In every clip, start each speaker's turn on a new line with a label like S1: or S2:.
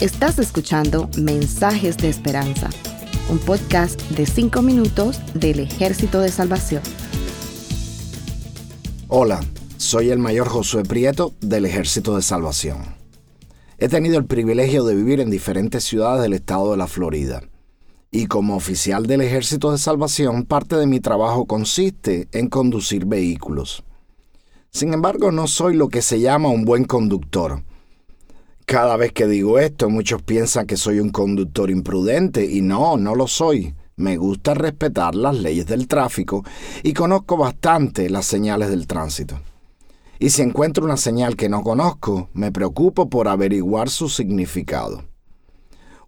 S1: Estás escuchando Mensajes de Esperanza, un podcast de 5 minutos del Ejército de Salvación.
S2: Hola, soy el mayor Josué Prieto del Ejército de Salvación. He tenido el privilegio de vivir en diferentes ciudades del estado de la Florida. Y como oficial del Ejército de Salvación, parte de mi trabajo consiste en conducir vehículos. Sin embargo, no soy lo que se llama un buen conductor. Cada vez que digo esto, muchos piensan que soy un conductor imprudente y no, no lo soy. Me gusta respetar las leyes del tráfico y conozco bastante las señales del tránsito. Y si encuentro una señal que no conozco, me preocupo por averiguar su significado.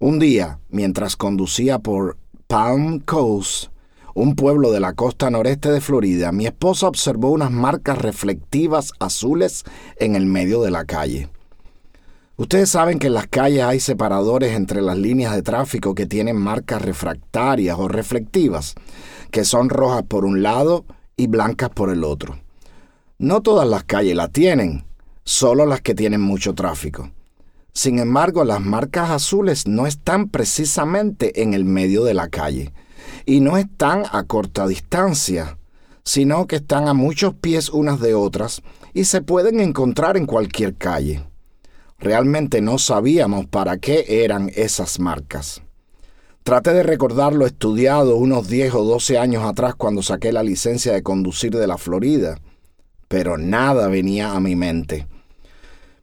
S2: Un día, mientras conducía por Palm Coast, un pueblo de la costa noreste de Florida, mi esposa observó unas marcas reflectivas azules en el medio de la calle. Ustedes saben que en las calles hay separadores entre las líneas de tráfico que tienen marcas refractarias o reflectivas, que son rojas por un lado y blancas por el otro. No todas las calles la tienen, solo las que tienen mucho tráfico. Sin embargo, las marcas azules no están precisamente en el medio de la calle y no están a corta distancia, sino que están a muchos pies unas de otras y se pueden encontrar en cualquier calle. Realmente no sabíamos para qué eran esas marcas. Traté de recordar lo estudiado unos 10 o 12 años atrás cuando saqué la licencia de conducir de la Florida, pero nada venía a mi mente.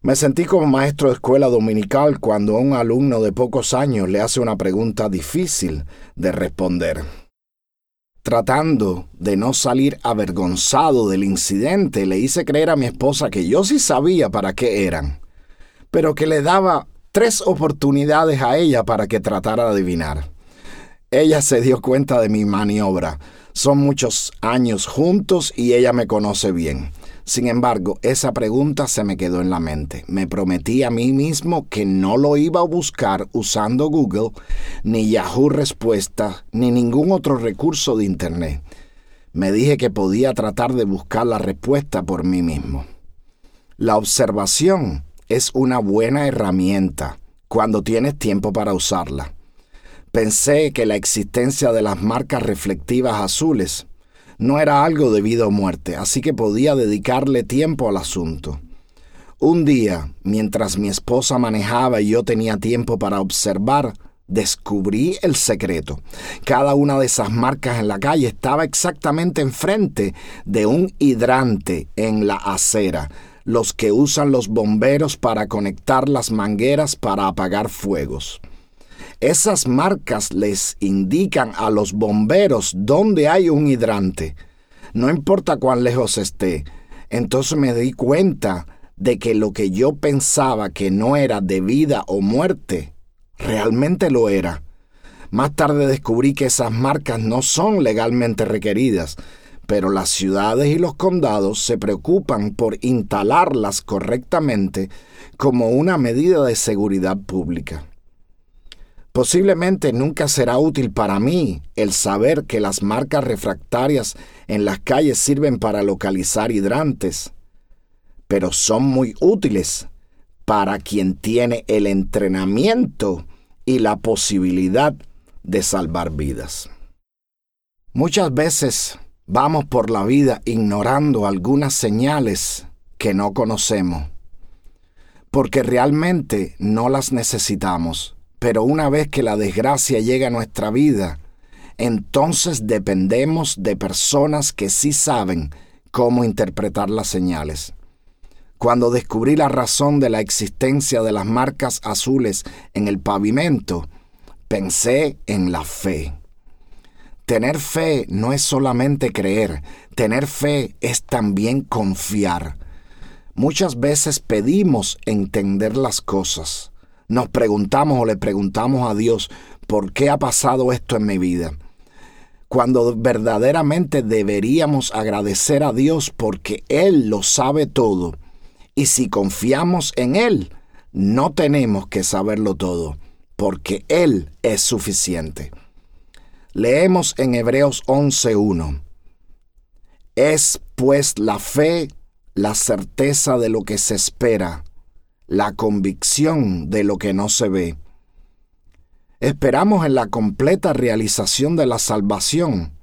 S2: Me sentí como maestro de escuela dominical cuando a un alumno de pocos años le hace una pregunta difícil de responder. Tratando de no salir avergonzado del incidente, le hice creer a mi esposa que yo sí sabía para qué eran, pero que le daba tres oportunidades a ella para que tratara de adivinar. Ella se dio cuenta de mi maniobra. Son muchos años juntos y ella me conoce bien. Sin embargo, esa pregunta se me quedó en la mente. Me prometí a mí mismo que no lo iba a buscar usando Google, ni Yahoo Respuesta, ni ningún otro recurso de Internet. Me dije que podía tratar de buscar la respuesta por mí mismo. La observación es una buena herramienta cuando tienes tiempo para usarla. Pensé que la existencia de las marcas reflectivas azules no era algo de vida o muerte, así que podía dedicarle tiempo al asunto. Un día, mientras mi esposa manejaba y yo tenía tiempo para observar, descubrí el secreto. Cada una de esas marcas en la calle estaba exactamente enfrente de un hidrante en la acera, los que usan los bomberos para conectar las mangueras para apagar fuegos. Esas marcas les indican a los bomberos dónde hay un hidrante, no importa cuán lejos esté. Entonces me di cuenta de que lo que yo pensaba que no era de vida o muerte, realmente lo era. Más tarde descubrí que esas marcas no son legalmente requeridas, pero las ciudades y los condados se preocupan por instalarlas correctamente como una medida de seguridad pública. Posiblemente nunca será útil para mí el saber que las marcas refractarias en las calles sirven para localizar hidrantes, pero son muy útiles para quien tiene el entrenamiento y la posibilidad de salvar vidas. Muchas veces vamos por la vida ignorando algunas señales que no conocemos, porque realmente no las necesitamos pero una vez que la desgracia llega a nuestra vida, entonces dependemos de personas que sí saben cómo interpretar las señales. Cuando descubrí la razón de la existencia de las marcas azules en el pavimento, pensé en la fe. Tener fe no es solamente creer, tener fe es también confiar. Muchas veces pedimos entender las cosas, nos preguntamos o le preguntamos a Dios, ¿por qué ha pasado esto en mi vida? Cuando verdaderamente deberíamos agradecer a Dios porque Él lo sabe todo. Y si confiamos en Él, no tenemos que saberlo todo, porque Él es suficiente. Leemos en Hebreos 11.1. Es pues la fe la certeza de lo que se espera la convicción de lo que no se ve. Esperamos en la completa realización de la salvación,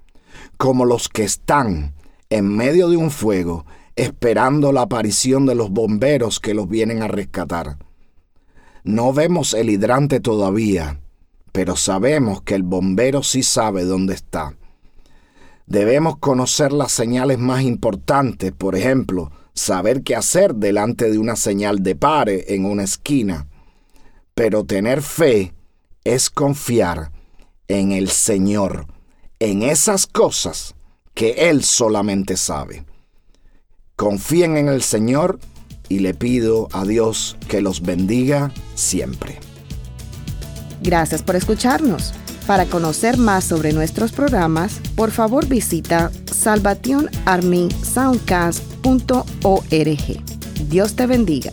S2: como los que están en medio de un fuego esperando la aparición de los bomberos que los vienen a rescatar. No vemos el hidrante todavía, pero sabemos que el bombero sí sabe dónde está. Debemos conocer las señales más importantes, por ejemplo, saber qué hacer delante de una señal de pare en una esquina. Pero tener fe es confiar en el Señor, en esas cosas que Él solamente sabe. Confíen en el Señor y le pido a Dios que los bendiga siempre.
S1: Gracias por escucharnos. Para conocer más sobre nuestros programas, por favor visita salvationarmysoundcast.org. Dios te bendiga.